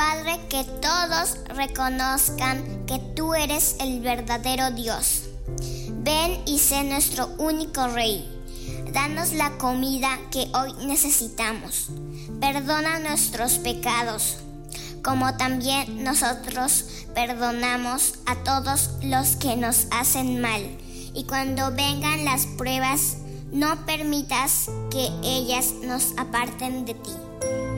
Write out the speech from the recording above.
Padre, que todos reconozcan que tú eres el verdadero Dios. Ven y sé nuestro único Rey. Danos la comida que hoy necesitamos. Perdona nuestros pecados, como también nosotros perdonamos a todos los que nos hacen mal. Y cuando vengan las pruebas, no permitas que ellas nos aparten de ti.